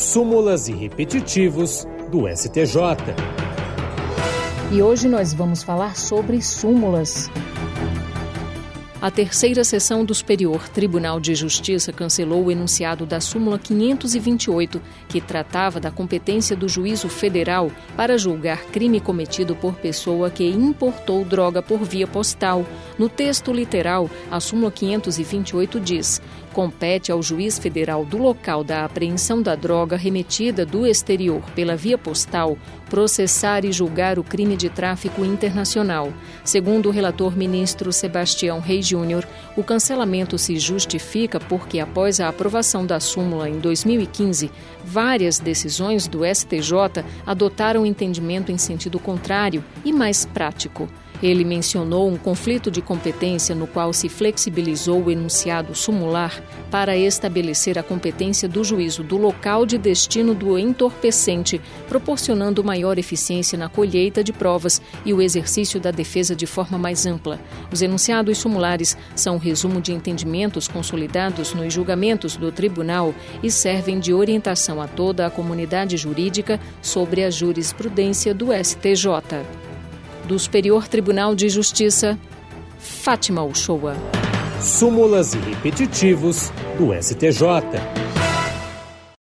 súmulas e repetitivos do STJ. E hoje nós vamos falar sobre súmulas. A terceira sessão do Superior Tribunal de Justiça cancelou o enunciado da súmula 528, que tratava da competência do juízo federal para julgar crime cometido por pessoa que importou droga por via postal. No texto literal, a súmula 528 diz: compete ao juiz federal do local da apreensão da droga remetida do exterior pela via postal processar e julgar o crime de tráfico internacional. Segundo o relator ministro Sebastião Reis Júnior, o cancelamento se justifica porque, após a aprovação da súmula em 2015, várias decisões do STJ adotaram entendimento em sentido contrário e mais prático. Ele mencionou um conflito de competência no qual se flexibilizou o enunciado sumular para estabelecer a competência do juízo do local de destino do entorpecente, proporcionando maior eficiência na colheita de provas e o exercício da defesa de forma mais ampla. Os enunciados sumulares são um resumo de entendimentos consolidados nos julgamentos do tribunal e servem de orientação a toda a comunidade jurídica sobre a jurisprudência do STJ do Superior Tribunal de Justiça, Fátima Uchoa. Súmulas e repetitivos do STJ.